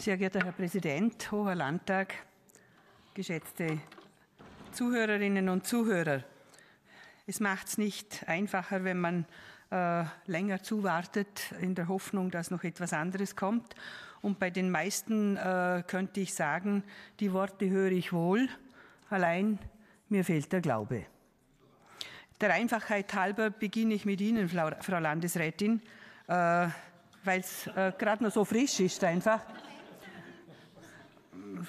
Sehr geehrter Herr Präsident, Hoher Landtag, geschätzte Zuhörerinnen und Zuhörer. Es macht es nicht einfacher, wenn man äh, länger zuwartet, in der Hoffnung, dass noch etwas anderes kommt. Und bei den meisten äh, könnte ich sagen, die Worte höre ich wohl, allein mir fehlt der Glaube. Der Einfachheit halber beginne ich mit Ihnen, Frau Landesrätin, äh, weil es äh, gerade noch so frisch ist einfach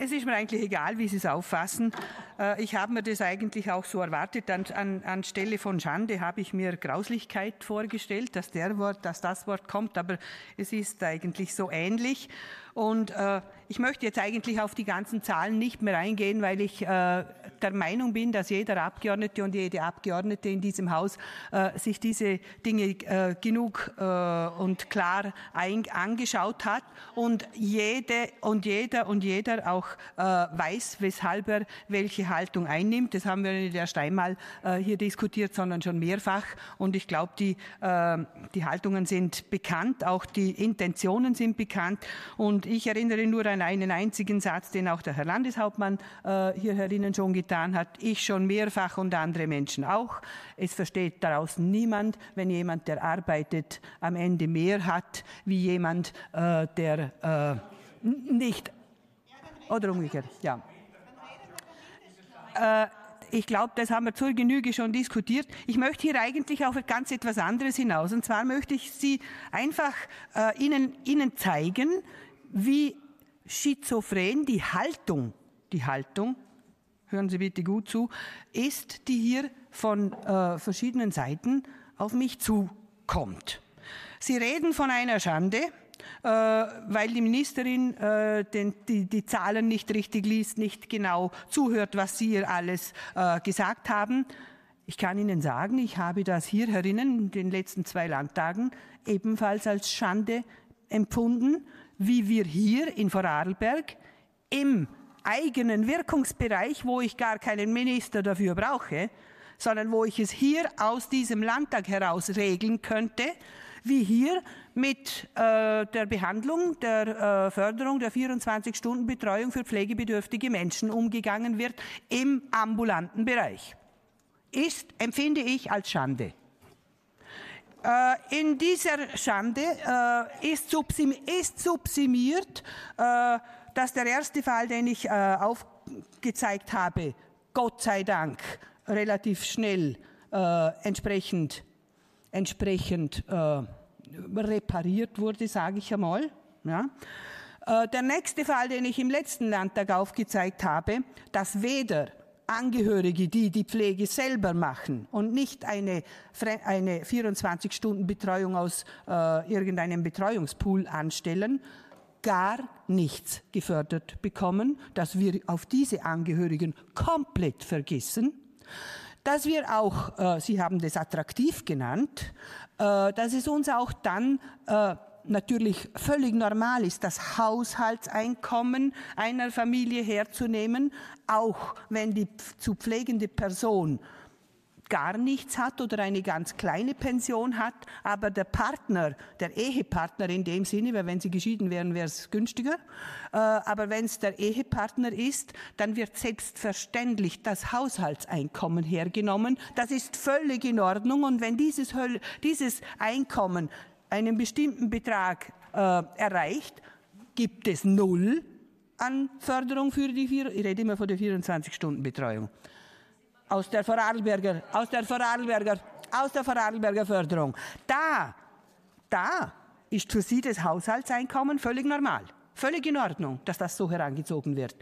es ist mir eigentlich egal, wie Sie es auffassen. Äh, ich habe mir das eigentlich auch so erwartet. An, an, anstelle von Schande habe ich mir Grauslichkeit vorgestellt, dass der Wort, dass das Wort kommt, aber es ist eigentlich so ähnlich. Und äh, ich möchte jetzt eigentlich auf die ganzen Zahlen nicht mehr eingehen, weil ich äh, der Meinung bin, dass jeder Abgeordnete und jede Abgeordnete in diesem Haus äh, sich diese Dinge äh, genug äh, und klar ein, angeschaut hat und jede und jeder und jeder auch äh, weiß, weshalb er welche Haltung einnimmt. Das haben wir nicht erst einmal äh, hier diskutiert, sondern schon mehrfach. Und ich glaube, die, äh, die Haltungen sind bekannt, auch die Intentionen sind bekannt. Und ich erinnere nur an einen einzigen Satz, den auch der Herr Landeshauptmann äh, hier herinnen schon getan hat. Ich schon mehrfach und andere Menschen auch. Es versteht daraus niemand, wenn jemand, der arbeitet, am Ende mehr hat, wie jemand, äh, der äh, nicht. Oder umgekehrt, ja. Äh, ich glaube, das haben wir zur Genüge schon diskutiert. Ich möchte hier eigentlich auf ganz etwas anderes hinaus. Und zwar möchte ich Sie einfach äh, Ihnen, Ihnen zeigen, wie schizophren die Haltung, die Haltung, hören Sie bitte gut zu, ist, die hier von äh, verschiedenen Seiten auf mich zukommt. Sie reden von einer Schande, weil die Ministerin äh, die, die Zahlen nicht richtig liest, nicht genau zuhört, was Sie hier alles äh, gesagt haben. Ich kann Ihnen sagen, ich habe das hier herinnen in den letzten zwei Landtagen ebenfalls als Schande empfunden wie wir hier in Vorarlberg im eigenen Wirkungsbereich, wo ich gar keinen Minister dafür brauche, sondern wo ich es hier aus diesem Landtag heraus regeln könnte, wie hier mit äh, der Behandlung, der äh, Förderung der 24-Stunden-Betreuung für pflegebedürftige Menschen umgegangen wird im ambulanten Bereich. Ist, empfinde ich als Schande. Äh, in dieser Schande äh, ist, subsimiert, äh, dass der erste Fall, den ich aufgezeigt habe, Gott sei Dank relativ schnell entsprechend, entsprechend repariert wurde, sage ich einmal. Ja. Der nächste Fall, den ich im letzten Landtag aufgezeigt habe, dass weder Angehörige, die die Pflege selber machen und nicht eine, eine 24-Stunden-Betreuung aus äh, irgendeinem Betreuungspool anstellen, gar nichts gefördert bekommen, dass wir auf diese Angehörigen komplett vergessen, dass wir auch, äh, Sie haben das attraktiv genannt, äh, dass es uns auch dann äh, natürlich völlig normal ist, das Haushaltseinkommen einer Familie herzunehmen, auch wenn die zu pflegende Person gar nichts hat oder eine ganz kleine Pension hat, aber der Partner, der Ehepartner in dem Sinne, weil wenn sie geschieden wären, wäre es günstiger, äh, aber wenn es der Ehepartner ist, dann wird selbstverständlich das Haushaltseinkommen hergenommen. Das ist völlig in Ordnung und wenn dieses, dieses Einkommen einen bestimmten Betrag äh, erreicht, gibt es null an Förderung für die ich rede immer von der 24-Stunden-Betreuung. Aus der Vorarlberger, aus der Vorarlberger, aus der Vorarlberger Förderung. Da, da ist für Sie das Haushaltseinkommen völlig normal. Völlig in Ordnung, dass das so herangezogen wird.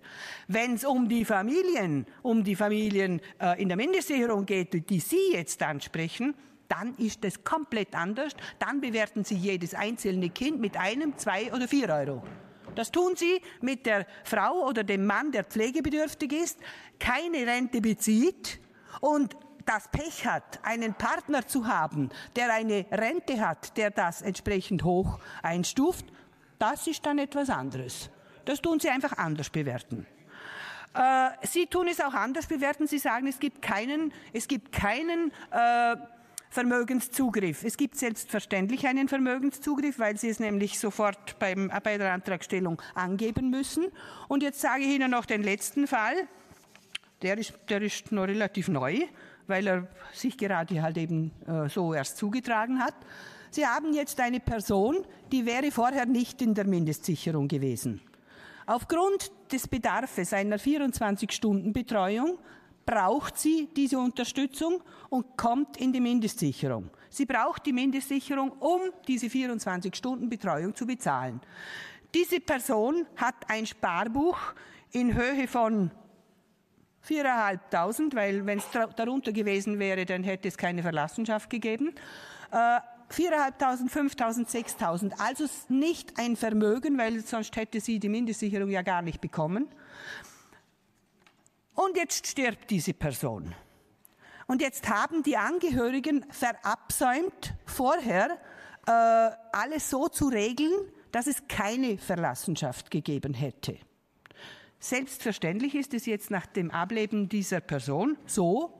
Wenn es um die Familien, um die Familien äh, in der Mindestsicherung geht, die Sie jetzt ansprechen, dann ist es komplett anders. Dann bewerten Sie jedes einzelne Kind mit einem, zwei oder vier Euro. Das tun Sie mit der Frau oder dem Mann, der pflegebedürftig ist, keine Rente bezieht und das Pech hat, einen Partner zu haben, der eine Rente hat, der das entsprechend hoch einstuft, das ist dann etwas anderes. Das tun Sie einfach anders bewerten. Äh, Sie tun es auch anders bewerten. Sie sagen, es gibt keinen, es gibt keinen äh, Vermögenszugriff. Es gibt selbstverständlich einen Vermögenszugriff, weil Sie es nämlich sofort beim, bei der Antragstellung angeben müssen. Und jetzt sage ich Ihnen noch den letzten Fall. Der ist, der ist noch relativ neu, weil er sich gerade halt eben äh, so erst zugetragen hat. Sie haben jetzt eine Person, die wäre vorher nicht in der Mindestsicherung gewesen. Aufgrund des Bedarfs einer 24-Stunden-Betreuung braucht sie diese Unterstützung und kommt in die Mindestsicherung. Sie braucht die Mindestsicherung, um diese 24-Stunden-Betreuung zu bezahlen. Diese Person hat ein Sparbuch in Höhe von 4.500, weil wenn es darunter gewesen wäre, dann hätte es keine Verlassenschaft gegeben. Äh, 4.500, 5.000, 6.000. Also nicht ein Vermögen, weil sonst hätte sie die Mindestsicherung ja gar nicht bekommen. Und jetzt stirbt diese Person. Und jetzt haben die Angehörigen verabsäumt, vorher äh, alles so zu regeln, dass es keine Verlassenschaft gegeben hätte. Selbstverständlich ist es jetzt nach dem Ableben dieser Person so,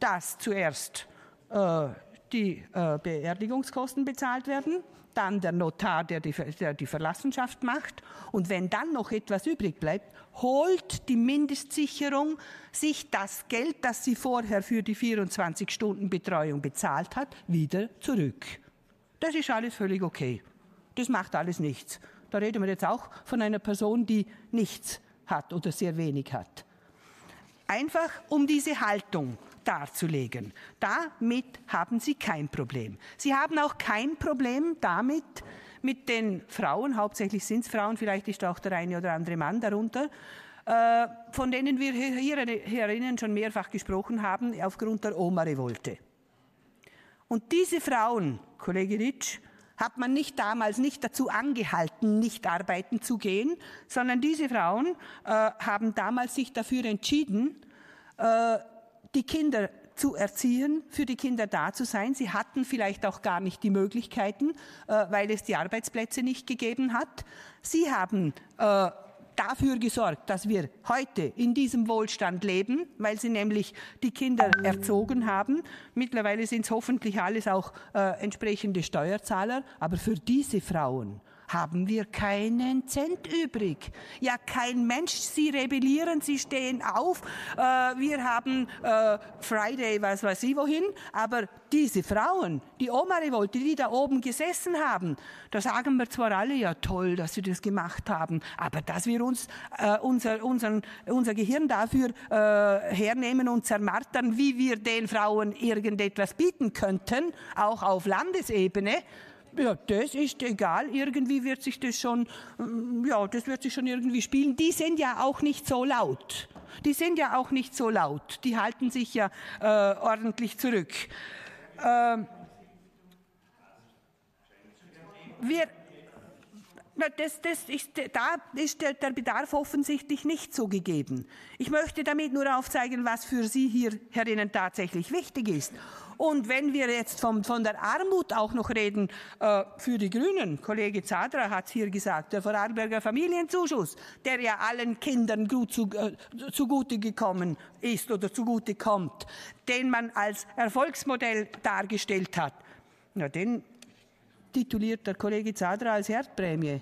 dass zuerst äh, die äh, Beerdigungskosten bezahlt werden, dann der Notar, der die, der die Verlassenschaft macht. Und wenn dann noch etwas übrig bleibt, holt die Mindestsicherung sich das Geld, das sie vorher für die 24-Stunden-Betreuung bezahlt hat, wieder zurück. Das ist alles völlig okay. Das macht alles nichts. Da reden wir jetzt auch von einer Person, die nichts hat oder sehr wenig hat. Einfach um diese Haltung darzulegen. Damit haben Sie kein Problem. Sie haben auch kein Problem damit, mit den Frauen, hauptsächlich sind es Frauen, vielleicht ist auch der eine oder andere Mann darunter, äh, von denen wir hier herinnen schon mehrfach gesprochen haben, aufgrund der Oma-Revolte. Und diese Frauen, Kollege Ritsch, hat man nicht damals nicht dazu angehalten, nicht arbeiten zu gehen, sondern diese Frauen äh, haben damals sich dafür entschieden, äh, die Kinder zu erziehen, für die Kinder da zu sein. Sie hatten vielleicht auch gar nicht die Möglichkeiten, äh, weil es die Arbeitsplätze nicht gegeben hat. Sie haben äh, dafür gesorgt, dass wir heute in diesem Wohlstand leben, weil sie nämlich die Kinder erzogen haben. Mittlerweile sind es hoffentlich alles auch äh, entsprechende Steuerzahler, aber für diese Frauen haben wir keinen Cent übrig. Ja, kein Mensch. Sie rebellieren, sie stehen auf. Äh, wir haben äh, Friday, was weiß ich wohin. Aber diese Frauen, die Oma-Revolte, die da oben gesessen haben, da sagen wir zwar alle, ja toll, dass sie das gemacht haben, aber dass wir uns äh, unser, unseren, unser Gehirn dafür äh, hernehmen und zermartern, wie wir den Frauen irgendetwas bieten könnten, auch auf Landesebene, ja, das ist egal, irgendwie wird sich das schon, mm, ja, das wird sich schon irgendwie spielen. Die sind ja auch nicht so laut. Die sind ja auch nicht so laut. Die halten sich ja äh, ordentlich zurück. Ähm, wir, das, das ist, da ist der, der, Bedarf offensichtlich nicht so gegeben. Ich möchte damit nur aufzeigen, was für Sie hier herinnen tatsächlich wichtig ist. Und wenn wir jetzt vom, von der Armut auch noch reden, äh, für die Grünen, Kollege Zadra hat es hier gesagt, der Vorarlberger Familienzuschuss, der ja allen Kindern gut zu, äh, zugute gekommen ist oder zugute kommt, den man als Erfolgsmodell dargestellt hat, na, den tituliert der Kollege Zadra als Herdprämie.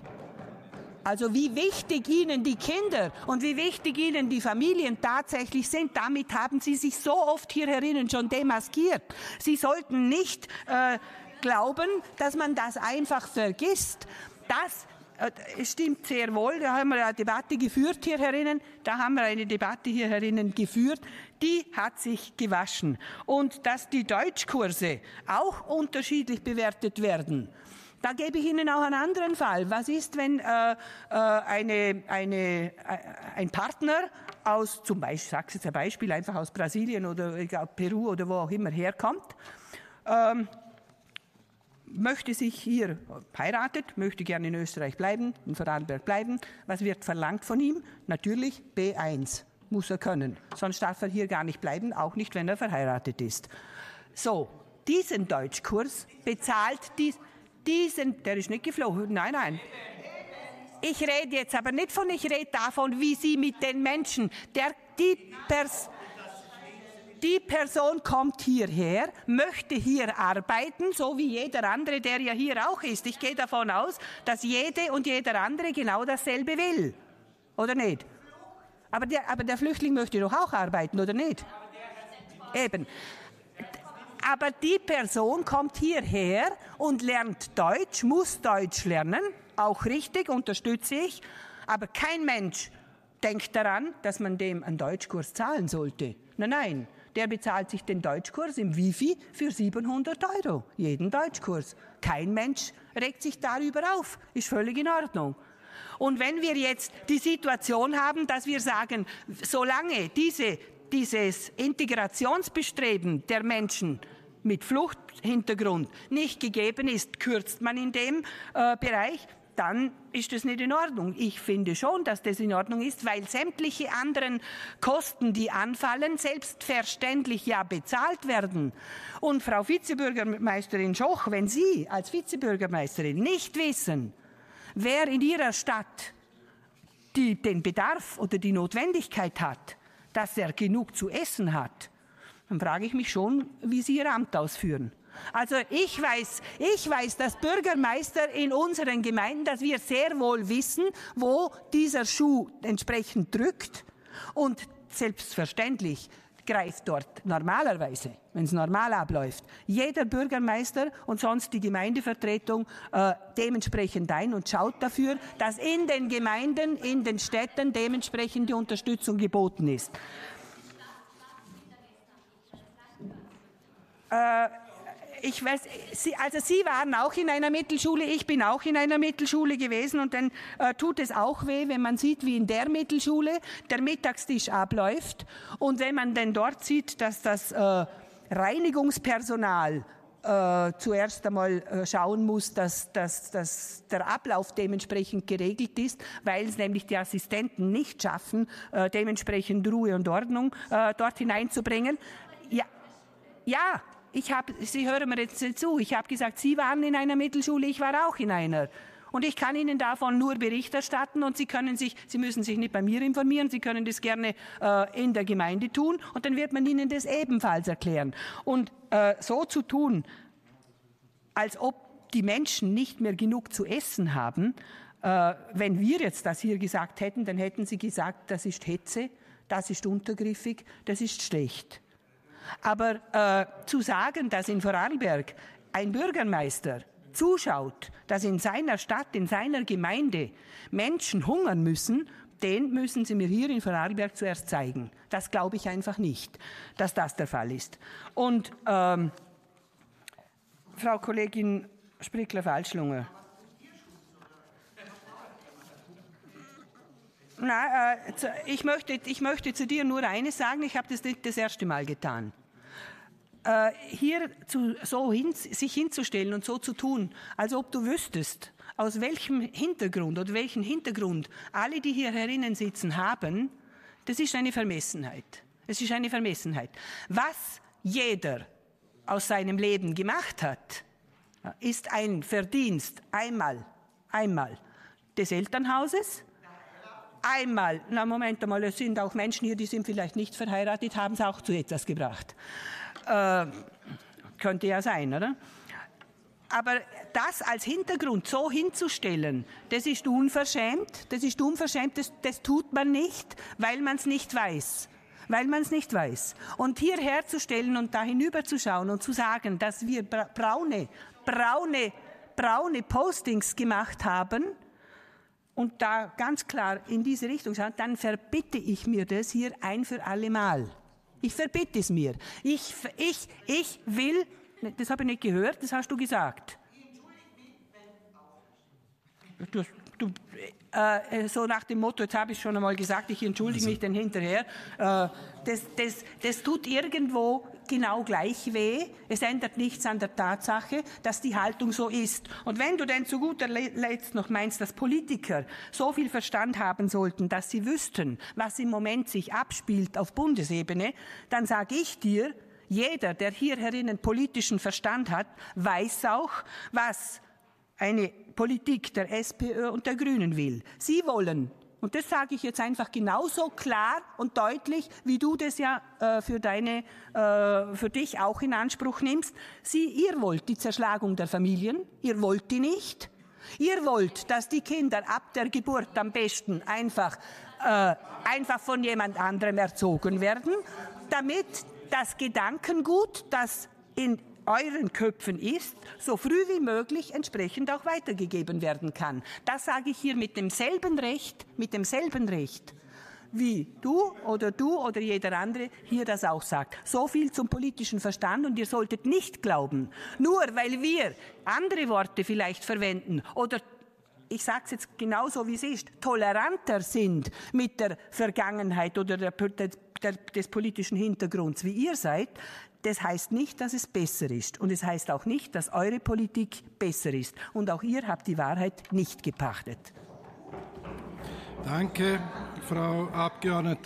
Also wie wichtig Ihnen die Kinder und wie wichtig Ihnen die Familien tatsächlich sind, damit haben Sie sich so oft hier herinnen schon demaskiert. Sie sollten nicht äh, glauben, dass man das einfach vergisst. Das äh, stimmt sehr wohl, da haben wir eine Debatte geführt hier herinnen, da haben wir eine Debatte hier herinnen geführt, die hat sich gewaschen. Und dass die Deutschkurse auch unterschiedlich bewertet werden, da gebe ich Ihnen auch einen anderen Fall. Was ist, wenn äh, äh eine, eine, äh, ein Partner aus, zum Beispiel, ich sage jetzt ein Beispiel, einfach aus Brasilien oder glaub, Peru oder wo auch immer herkommt, ähm, möchte sich hier heiratet, möchte gerne in Österreich bleiben, in Vorarlberg bleiben. Was wird verlangt von ihm? Natürlich B1 muss er können. Sonst darf er hier gar nicht bleiben, auch nicht, wenn er verheiratet ist. So, diesen Deutschkurs bezahlt dies diesen, der ist nicht geflogen, nein, nein. Ich rede jetzt aber nicht von, ich rede davon, wie Sie mit den Menschen, der, die Pers die Person kommt hierher, möchte hier arbeiten, so wie jeder andere, der ja hier auch ist. Ich gehe davon aus, dass jede und jeder andere genau dasselbe will. Oder nicht? Aber der, aber der Flüchtling möchte doch auch arbeiten, oder nicht? Eben. Aber die Person kommt hierher und lernt Deutsch, muss Deutsch lernen, auch richtig, unterstütze ich. Aber kein Mensch denkt daran, dass man dem einen Deutschkurs zahlen sollte. Nein, nein, der bezahlt sich den Deutschkurs im Wifi für 700 Euro, jeden Deutschkurs. Kein Mensch regt sich darüber auf, ist völlig in Ordnung. Und wenn wir jetzt die Situation haben, dass wir sagen, solange diese, dieses Integrationsbestreben der Menschen mit Fluchthintergrund nicht gegeben ist, kürzt man in dem äh, Bereich, dann ist das nicht in Ordnung. Ich finde schon, dass das in Ordnung ist, weil sämtliche anderen Kosten, die anfallen, selbstverständlich ja bezahlt werden. Und Frau Vizebürgermeisterin Schoch, wenn Sie als Vizebürgermeisterin nicht wissen, wer in Ihrer Stadt die, den Bedarf oder die Notwendigkeit hat, dass er genug zu essen hat, dann frage ich mich schon, wie Sie Ihr Amt ausführen. Also ich weiß, ich weiß, dass Bürgermeister in unseren Gemeinden, dass wir sehr wohl wissen, wo dieser Schuh entsprechend drückt und selbstverständlich greift dort normalerweise, wenn es normal abläuft, jeder Bürgermeister und sonst die Gemeindevertretung äh, dementsprechend ein und schaut dafür, dass in den Gemeinden, in den Städten dementsprechend die Unterstützung geboten ist. Äh, ich weiß, Sie, also Sie waren auch in einer Mittelschule, ich bin auch in einer Mittelschule gewesen und dann äh, tut es auch weh, wenn man sieht, wie in der Mittelschule der Mittagstisch abläuft und wenn man dann dort sieht, dass das äh, Reinigungspersonal äh, zuerst einmal äh, schauen muss, dass, dass, dass der Ablauf dementsprechend geregelt ist, weil es nämlich die Assistenten nicht schaffen, äh, dementsprechend Ruhe und Ordnung äh, dort hineinzubringen. Ja, ja, ich habe, Sie hören mir jetzt zu, ich habe gesagt, Sie waren in einer Mittelschule, ich war auch in einer. Und ich kann Ihnen davon nur Bericht erstatten und Sie können sich, Sie müssen sich nicht bei mir informieren, Sie können das gerne äh, in der Gemeinde tun und dann wird man Ihnen das ebenfalls erklären. Und äh, so zu tun, als ob die Menschen nicht mehr genug zu essen haben, äh, wenn wir jetzt das hier gesagt hätten, dann hätten Sie gesagt, das ist Hetze, das ist untergriffig, das ist schlecht. Aber äh, zu sagen, dass in Vorarlberg ein Bürgermeister zuschaut, dass in seiner Stadt, in seiner Gemeinde Menschen hungern müssen, den müssen Sie mir hier in Vorarlberg zuerst zeigen. Das glaube ich einfach nicht, dass das der Fall ist. Und ähm, Frau Kollegin Sprickler-Falschlunger. Na, äh, ich, möchte, ich möchte zu dir nur eines sagen, ich habe das nicht das erste Mal getan. Äh, hier zu, so hin, sich hinzustellen und so zu tun, als ob du wüsstest, aus welchem Hintergrund oder welchen Hintergrund alle, die hier herinnen sitzen, haben, das ist eine Vermessenheit. Es ist eine Vermessenheit. Was jeder aus seinem Leben gemacht hat, ist ein Verdienst einmal, einmal des Elternhauses, einmal, na Moment einmal, es sind auch Menschen hier, die sind vielleicht nicht verheiratet, haben es auch zu etwas gebracht. Äh, könnte ja sein, oder? Aber das als Hintergrund so hinzustellen, das ist unverschämt, das ist unverschämt, das, das tut man nicht, weil man es nicht weiß. Weil man es nicht weiß. Und hierher zu stellen und da hinüberzuschauen und zu sagen, dass wir braune, braune, braune Postings gemacht haben, und da ganz klar in diese Richtung schauen, dann verbitte ich mir das hier ein für alle Mal. Ich verbitte es mir. Ich, ich, ich will, das habe ich nicht gehört, das hast du gesagt. Du, du, äh, so nach dem Motto, jetzt habe ich schon einmal gesagt, ich entschuldige also. mich dann hinterher. Äh, das, das, das tut irgendwo genau gleich weh. Es ändert nichts an der Tatsache, dass die Haltung so ist. Und wenn du denn zu guter Letzt noch meinst, dass Politiker so viel Verstand haben sollten, dass sie wüssten, was im Moment sich abspielt auf Bundesebene, dann sage ich dir, jeder, der hier herinnen politischen Verstand hat, weiß auch, was eine Politik der SPÖ und der Grünen will. Sie wollen und das sage ich jetzt einfach genauso klar und deutlich, wie du das ja äh, für, deine, äh, für dich auch in Anspruch nimmst. Sie, ihr wollt die Zerschlagung der Familien, ihr wollt die nicht. Ihr wollt, dass die Kinder ab der Geburt am besten einfach, äh, einfach von jemand anderem erzogen werden, damit das Gedankengut, das in euren Köpfen ist, so früh wie möglich entsprechend auch weitergegeben werden kann. Das sage ich hier mit demselben Recht, mit demselben Recht wie du oder du oder jeder andere hier das auch sagt. So viel zum politischen Verstand und ihr solltet nicht glauben, nur weil wir andere Worte vielleicht verwenden oder ich sage es jetzt genauso, wie es ist, toleranter sind mit der Vergangenheit oder der, der, des politischen Hintergrunds, wie ihr seid, das heißt nicht, dass es besser ist. Und es heißt auch nicht, dass eure Politik besser ist. Und auch ihr habt die Wahrheit nicht gepachtet. Danke, Frau Abgeordnete.